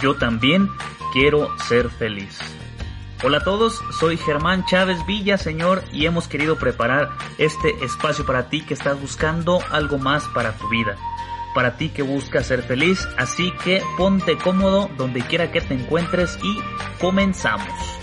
Yo también quiero ser feliz. Hola a todos, soy Germán Chávez Villa, señor, y hemos querido preparar este espacio para ti que estás buscando algo más para tu vida. Para ti que buscas ser feliz, así que ponte cómodo donde quiera que te encuentres y comenzamos.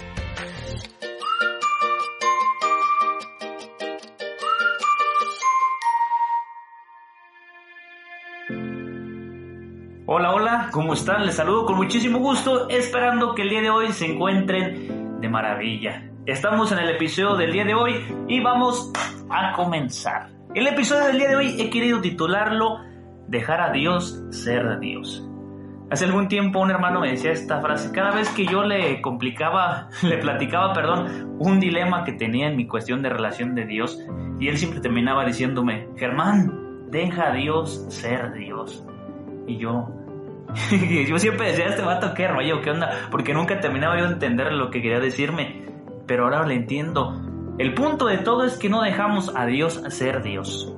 Hola, hola, ¿cómo están? Les saludo con muchísimo gusto, esperando que el día de hoy se encuentren de maravilla. Estamos en el episodio del día de hoy y vamos a comenzar. El episodio del día de hoy he querido titularlo Dejar a Dios ser Dios. Hace algún tiempo un hermano me decía esta frase, cada vez que yo le complicaba, le platicaba, perdón, un dilema que tenía en mi cuestión de relación de Dios, y él siempre terminaba diciéndome, Germán, deja a Dios ser Dios. Y yo, yo siempre decía, este vato, qué rollo, qué onda, porque nunca terminaba yo de entender lo que quería decirme, pero ahora lo entiendo. El punto de todo es que no dejamos a Dios ser Dios.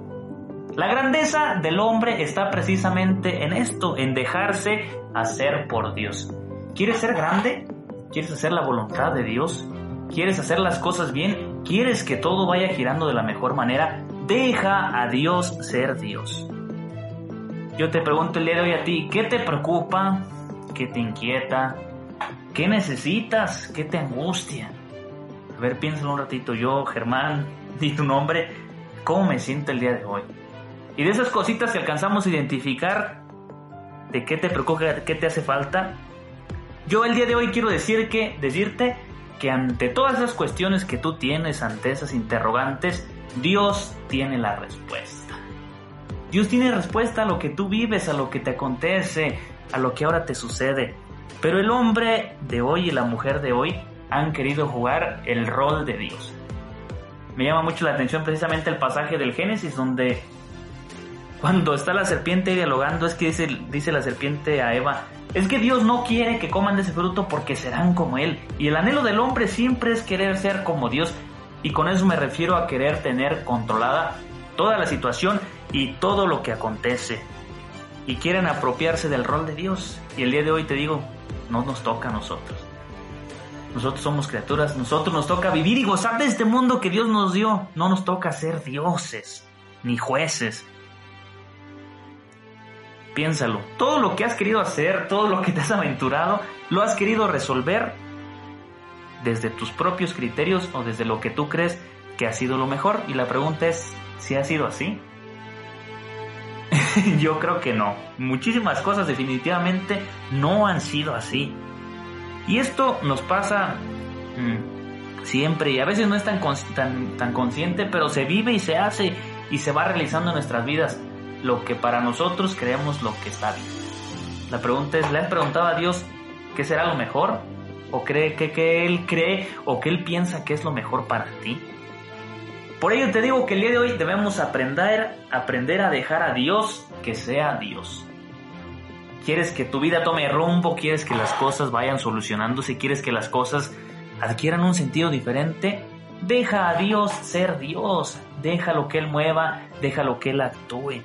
La grandeza del hombre está precisamente en esto, en dejarse hacer por Dios. ¿Quieres ser grande? ¿Quieres hacer la voluntad de Dios? ¿Quieres hacer las cosas bien? ¿Quieres que todo vaya girando de la mejor manera? Deja a Dios ser Dios. Yo te pregunto el día de hoy a ti, ¿qué te preocupa? ¿Qué te inquieta? ¿Qué necesitas? ¿Qué te angustia? A ver, piénsalo un ratito. Yo, Germán, di tu nombre. ¿Cómo me siento el día de hoy? Y de esas cositas que alcanzamos a identificar, de qué te preocupa, qué te hace falta, yo el día de hoy quiero decir que, decirte que ante todas esas cuestiones que tú tienes, ante esas interrogantes, Dios tiene la respuesta. Dios tiene respuesta a lo que tú vives, a lo que te acontece, a lo que ahora te sucede. Pero el hombre de hoy y la mujer de hoy han querido jugar el rol de Dios. Me llama mucho la atención precisamente el pasaje del Génesis donde cuando está la serpiente dialogando es que dice, dice la serpiente a Eva, es que Dios no quiere que coman de ese fruto porque serán como Él. Y el anhelo del hombre siempre es querer ser como Dios. Y con eso me refiero a querer tener controlada toda la situación y todo lo que acontece. Y quieren apropiarse del rol de Dios. Y el día de hoy te digo, no nos toca a nosotros. Nosotros somos criaturas, nosotros nos toca vivir y gozar de este mundo que Dios nos dio. No nos toca ser dioses, ni jueces. Piénsalo, todo lo que has querido hacer, todo lo que te has aventurado, lo has querido resolver desde tus propios criterios o desde lo que tú crees que ha sido lo mejor. Y la pregunta es si ha sido así. Yo creo que no. Muchísimas cosas definitivamente no han sido así. Y esto nos pasa mmm, siempre y a veces no es tan, tan, tan consciente, pero se vive y se hace y se va realizando en nuestras vidas lo que para nosotros creemos lo que está bien. La pregunta es, ¿le has preguntado a Dios qué será lo mejor? ¿O cree que, que Él cree o que Él piensa que es lo mejor para ti? Por ello te digo que el día de hoy debemos aprender, aprender a dejar a Dios que sea Dios. ¿Quieres que tu vida tome rumbo? ¿Quieres que las cosas vayan solucionándose? ¿Quieres que las cosas adquieran un sentido diferente? Deja a Dios ser Dios. Déjalo que Él mueva, déjalo que Él actúe.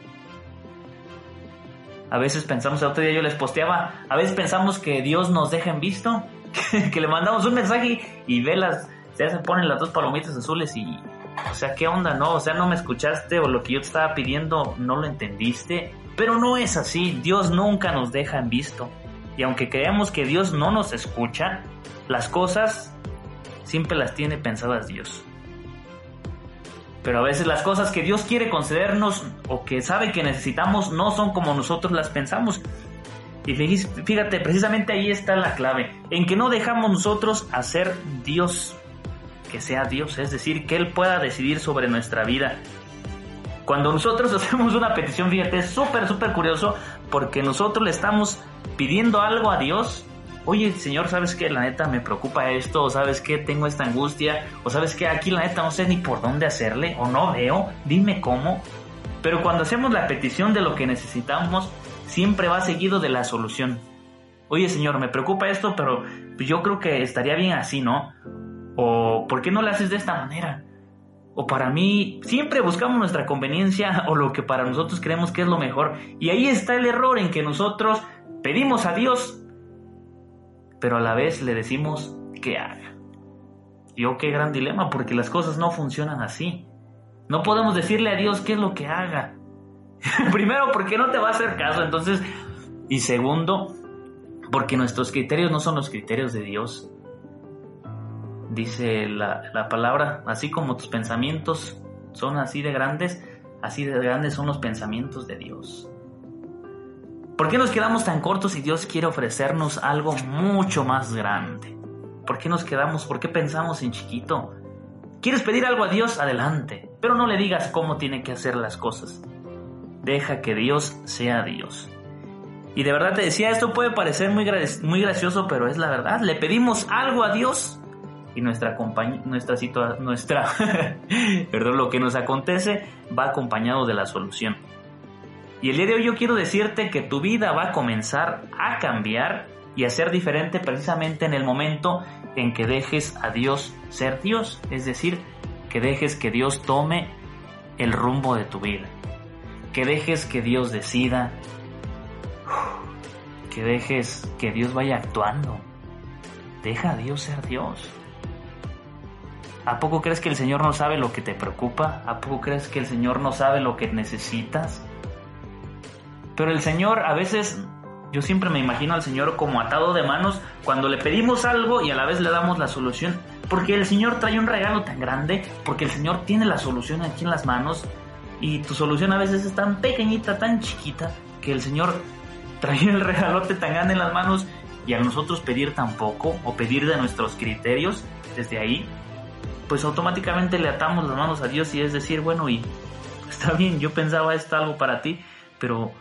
A veces pensamos, el otro día yo les posteaba, a veces pensamos que Dios nos deja en visto, que le mandamos un mensaje y ve las, se ponen las dos palomitas azules y, o sea, ¿qué onda? No, o sea, no me escuchaste o lo que yo te estaba pidiendo no lo entendiste. Pero no es así, Dios nunca nos deja en visto. Y aunque creemos que Dios no nos escucha, las cosas siempre las tiene pensadas Dios. Pero a veces las cosas que Dios quiere concedernos o que sabe que necesitamos no son como nosotros las pensamos. Y fíjate, precisamente ahí está la clave, en que no dejamos nosotros hacer Dios que sea Dios, es decir, que Él pueda decidir sobre nuestra vida. Cuando nosotros hacemos una petición, fíjate, es súper, súper curioso porque nosotros le estamos pidiendo algo a Dios. Oye, Señor, ¿sabes qué? La neta me preocupa esto, o sabes qué, tengo esta angustia, o sabes qué, aquí la neta no sé ni por dónde hacerle, o no veo, dime cómo. Pero cuando hacemos la petición de lo que necesitamos, siempre va seguido de la solución. Oye, Señor, me preocupa esto, pero yo creo que estaría bien así, ¿no? O ¿por qué no lo haces de esta manera? O para mí, siempre buscamos nuestra conveniencia o lo que para nosotros creemos que es lo mejor. Y ahí está el error en que nosotros pedimos a Dios, pero a la vez le decimos que haga. Yo qué gran dilema, porque las cosas no funcionan así. No podemos decirle a Dios qué es lo que haga. Primero, porque no te va a hacer caso, entonces. Y segundo, porque nuestros criterios no son los criterios de Dios. Dice la, la palabra, así como tus pensamientos son así de grandes, así de grandes son los pensamientos de Dios. ¿Por qué nos quedamos tan cortos si Dios quiere ofrecernos algo mucho más grande? ¿Por qué nos quedamos? ¿Por qué pensamos en chiquito? ¿Quieres pedir algo a Dios? Adelante, pero no le digas cómo tiene que hacer las cosas. Deja que Dios sea Dios. Y de verdad te decía, esto puede parecer muy, muy gracioso, pero es la verdad. Le pedimos algo a Dios y nuestra nuestra situación, nuestra, perdón, lo que nos acontece va acompañado de la solución. Y el día de hoy yo quiero decirte que tu vida va a comenzar a cambiar y a ser diferente precisamente en el momento en que dejes a Dios ser Dios, es decir, que dejes que Dios tome el rumbo de tu vida, que dejes que Dios decida, que dejes que Dios vaya actuando. Deja a Dios ser Dios. ¿A poco crees que el Señor no sabe lo que te preocupa? ¿A poco crees que el Señor no sabe lo que necesitas? Pero el Señor a veces, yo siempre me imagino al Señor como atado de manos cuando le pedimos algo y a la vez le damos la solución. Porque el Señor trae un regalo tan grande, porque el Señor tiene la solución aquí en las manos y tu solución a veces es tan pequeñita, tan chiquita, que el Señor trae el regalote tan grande en las manos y a nosotros pedir tan poco o pedir de nuestros criterios desde ahí, pues automáticamente le atamos las manos a Dios y es decir, bueno, y está bien, yo pensaba esto algo para ti, pero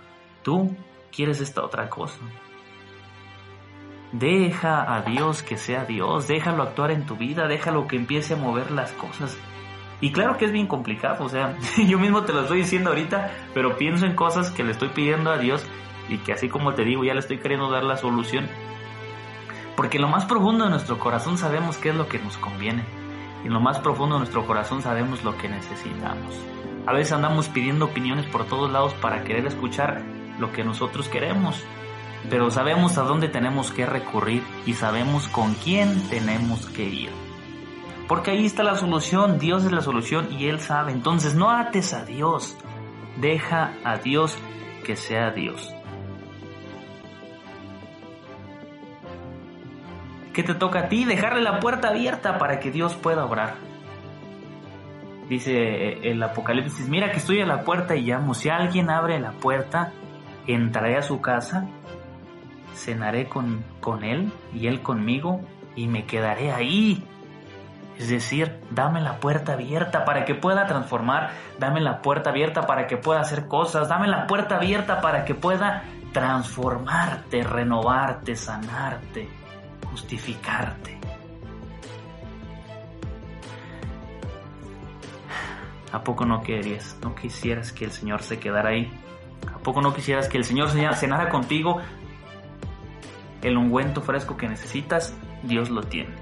Tú quieres esta otra cosa. Deja a Dios que sea Dios, déjalo actuar en tu vida, déjalo que empiece a mover las cosas. Y claro que es bien complicado, o sea, yo mismo te lo estoy diciendo ahorita, pero pienso en cosas que le estoy pidiendo a Dios y que así como te digo, ya le estoy queriendo dar la solución. Porque lo más profundo de nuestro corazón sabemos qué es lo que nos conviene. Y en lo más profundo de nuestro corazón sabemos lo que necesitamos. A veces andamos pidiendo opiniones por todos lados para querer escuchar lo que nosotros queremos, pero sabemos a dónde tenemos que recurrir y sabemos con quién tenemos que ir. Porque ahí está la solución, Dios es la solución y Él sabe. Entonces no ates a Dios, deja a Dios que sea Dios. ¿Qué te toca a ti? Dejarle la puerta abierta para que Dios pueda obrar. Dice el Apocalipsis, mira que estoy a la puerta y llamo. Si alguien abre la puerta, entraré a su casa, cenaré con, con él y él conmigo y me quedaré ahí. Es decir, dame la puerta abierta para que pueda transformar, dame la puerta abierta para que pueda hacer cosas, dame la puerta abierta para que pueda transformarte, renovarte, sanarte, justificarte. ¿A poco no querías, no quisieras que el Señor se quedara ahí? ¿A poco no quisieras que el Señor cenara contigo? El ungüento fresco que necesitas, Dios lo tiene.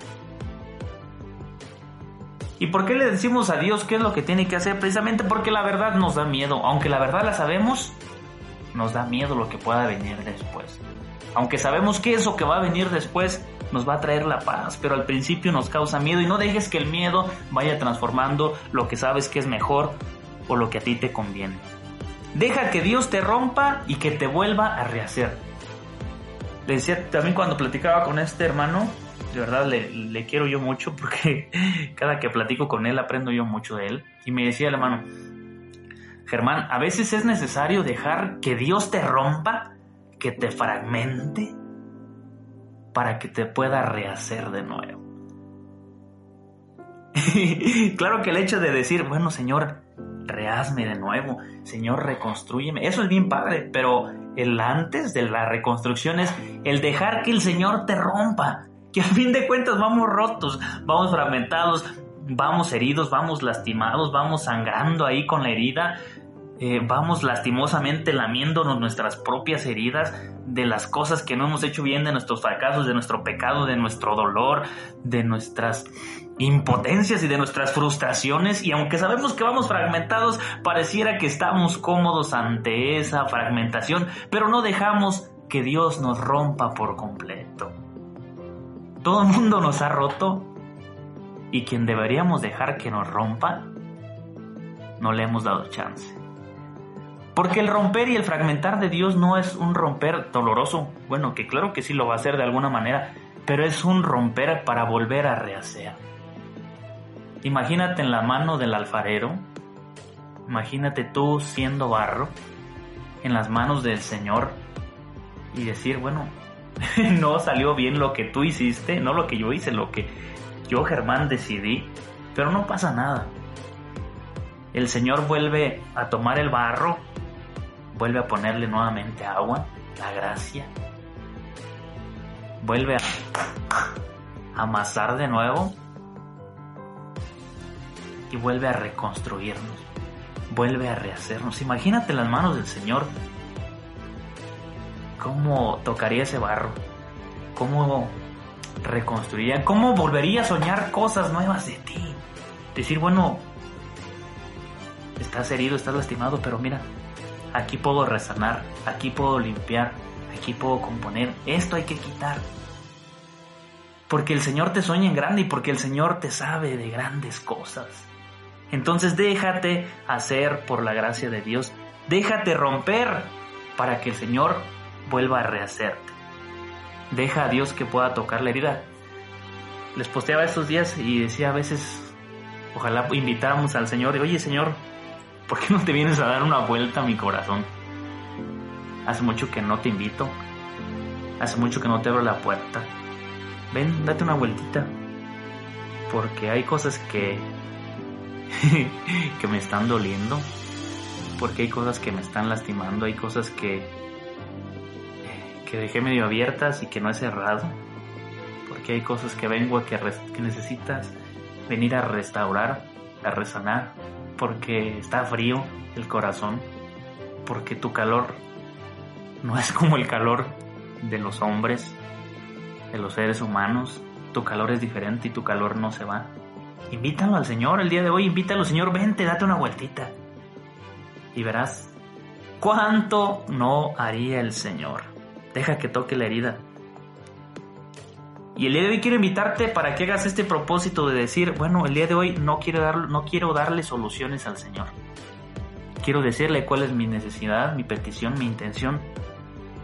¿Y por qué le decimos a Dios qué es lo que tiene que hacer? Precisamente porque la verdad nos da miedo. Aunque la verdad la sabemos, nos da miedo lo que pueda venir después. Aunque sabemos que eso que va a venir después nos va a traer la paz, pero al principio nos causa miedo y no dejes que el miedo vaya transformando lo que sabes que es mejor o lo que a ti te conviene. Deja que Dios te rompa y que te vuelva a rehacer. Le decía también cuando platicaba con este hermano, de verdad le, quiero yo mucho porque cada que platico con él aprendo yo mucho de él. Y me decía el hermano, Germán, a veces es necesario dejar que Dios te rompa, que te fragmente, para que te pueda rehacer de nuevo. claro que el hecho de decir, bueno, Señor, rehazme de nuevo, Señor, reconstruyeme, eso es bien padre, pero el antes de la reconstrucción es el dejar que el Señor te rompa, que a fin de cuentas vamos rotos, vamos fragmentados, vamos heridos, vamos lastimados, vamos sangrando ahí con la herida, eh, vamos lastimosamente lamiéndonos nuestras propias heridas de las cosas que no hemos hecho bien, de nuestros fracasos, de nuestro pecado, de nuestro dolor, de nuestras impotencias y de nuestras frustraciones y aunque sabemos que vamos fragmentados, pareciera que estamos cómodos ante esa fragmentación, pero no dejamos que Dios nos rompa por completo. Todo el mundo nos ha roto y quien deberíamos dejar que nos rompa, no le hemos dado chance. Porque el romper y el fragmentar de Dios no es un romper doloroso, bueno, que claro que sí lo va a hacer de alguna manera, pero es un romper para volver a rehacer. Imagínate en la mano del alfarero, imagínate tú siendo barro en las manos del Señor y decir, bueno, no salió bien lo que tú hiciste, no lo que yo hice, lo que yo Germán decidí, pero no pasa nada. El Señor vuelve a tomar el barro, vuelve a ponerle nuevamente agua, la gracia, vuelve a amasar de nuevo. Y vuelve a reconstruirnos, vuelve a rehacernos. Imagínate las manos del Señor, cómo tocaría ese barro, cómo reconstruiría, cómo volvería a soñar cosas nuevas de ti. Decir, bueno, estás herido, estás lastimado, pero mira, aquí puedo resanar, aquí puedo limpiar, aquí puedo componer, esto hay que quitar. Porque el Señor te sueña en grande y porque el Señor te sabe de grandes cosas. Entonces déjate hacer por la gracia de Dios. Déjate romper para que el Señor vuelva a rehacerte. Deja a Dios que pueda tocar la herida. Les posteaba estos días y decía a veces, ojalá invitáramos al Señor, oye Señor, ¿por qué no te vienes a dar una vuelta a mi corazón? Hace mucho que no te invito, hace mucho que no te abro la puerta. Ven, date una vueltita, porque hay cosas que que me están doliendo, porque hay cosas que me están lastimando, hay cosas que, que dejé medio abiertas y que no he cerrado, porque hay cosas que vengo a que, que necesitas venir a restaurar, a resanar, porque está frío el corazón, porque tu calor no es como el calor de los hombres, de los seres humanos, tu calor es diferente y tu calor no se va. Invítalo al Señor el día de hoy, invítalo, Señor, vente, date una vueltita. Y verás cuánto no haría el Señor. Deja que toque la herida. Y el día de hoy quiero invitarte para que hagas este propósito de decir, bueno, el día de hoy no quiero, dar, no quiero darle soluciones al Señor. Quiero decirle cuál es mi necesidad, mi petición, mi intención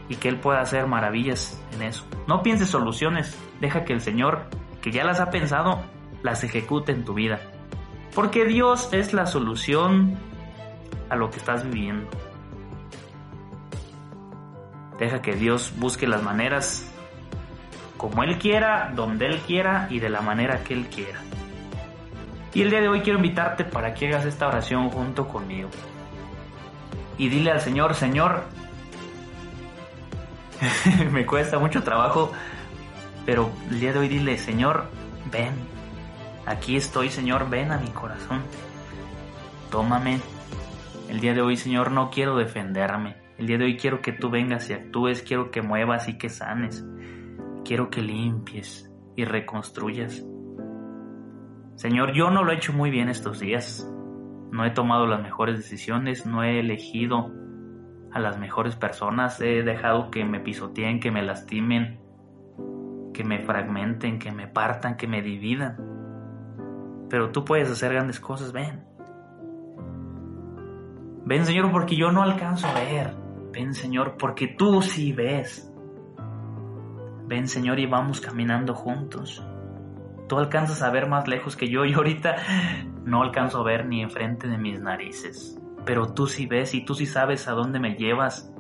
y que Él pueda hacer maravillas en eso. No pienses soluciones, deja que el Señor, que ya las ha pensado, las ejecute en tu vida. Porque Dios es la solución a lo que estás viviendo. Deja que Dios busque las maneras como Él quiera, donde Él quiera y de la manera que Él quiera. Y el día de hoy quiero invitarte para que hagas esta oración junto conmigo. Y dile al Señor, Señor, me cuesta mucho trabajo, pero el día de hoy dile, Señor, ven, Aquí estoy, Señor, ven a mi corazón. Tómame. El día de hoy, Señor, no quiero defenderme. El día de hoy quiero que tú vengas y actúes, quiero que muevas y que sanes. Quiero que limpies y reconstruyas. Señor, yo no lo he hecho muy bien estos días. No he tomado las mejores decisiones, no he elegido a las mejores personas, he dejado que me pisoteen, que me lastimen, que me fragmenten, que me partan, que me dividan pero tú puedes hacer grandes cosas, ven. Ven Señor porque yo no alcanzo a ver. Ven Señor porque tú sí ves. Ven Señor y vamos caminando juntos. Tú alcanzas a ver más lejos que yo y ahorita no alcanzo a ver ni enfrente de mis narices. Pero tú sí ves y tú sí sabes a dónde me llevas.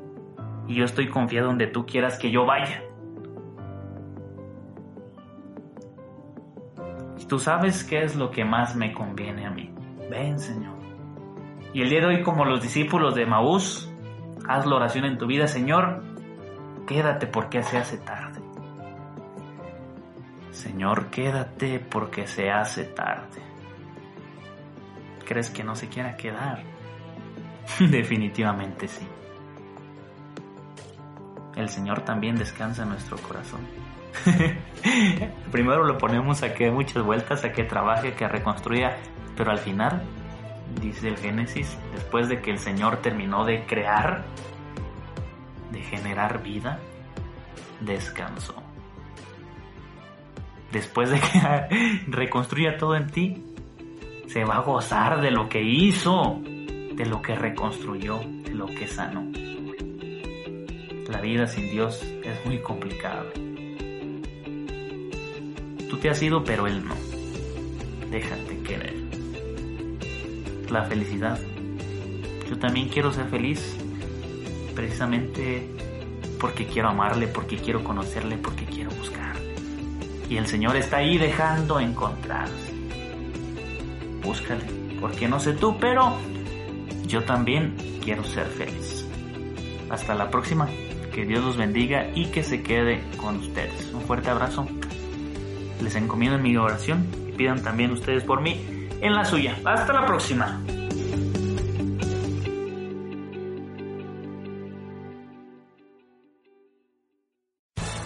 Y yo estoy confiado donde tú quieras que yo vaya. Tú sabes qué es lo que más me conviene a mí. Ven, Señor. Y el día de hoy, como los discípulos de Maús, haz la oración en tu vida, Señor. Quédate porque se hace tarde. Señor, quédate porque se hace tarde. ¿Crees que no se quiera quedar? Definitivamente sí. El Señor también descansa en nuestro corazón. Primero lo ponemos a que muchas vueltas, a que trabaje, a que reconstruya, pero al final, dice el Génesis, después de que el Señor terminó de crear, de generar vida, descansó. Después de que reconstruya todo en ti, se va a gozar de lo que hizo, de lo que reconstruyó, de lo que sanó. La vida sin Dios es muy complicada. Tú te has ido, pero Él no. Déjate querer. La felicidad. Yo también quiero ser feliz, precisamente porque quiero amarle, porque quiero conocerle, porque quiero buscar. Y el Señor está ahí dejando encontrarse. Búscale, porque no sé tú, pero yo también quiero ser feliz. Hasta la próxima. Que Dios los bendiga y que se quede con ustedes. Un fuerte abrazo. Les encomiendo en mi oración y pidan también ustedes por mí en la suya. Hasta la próxima.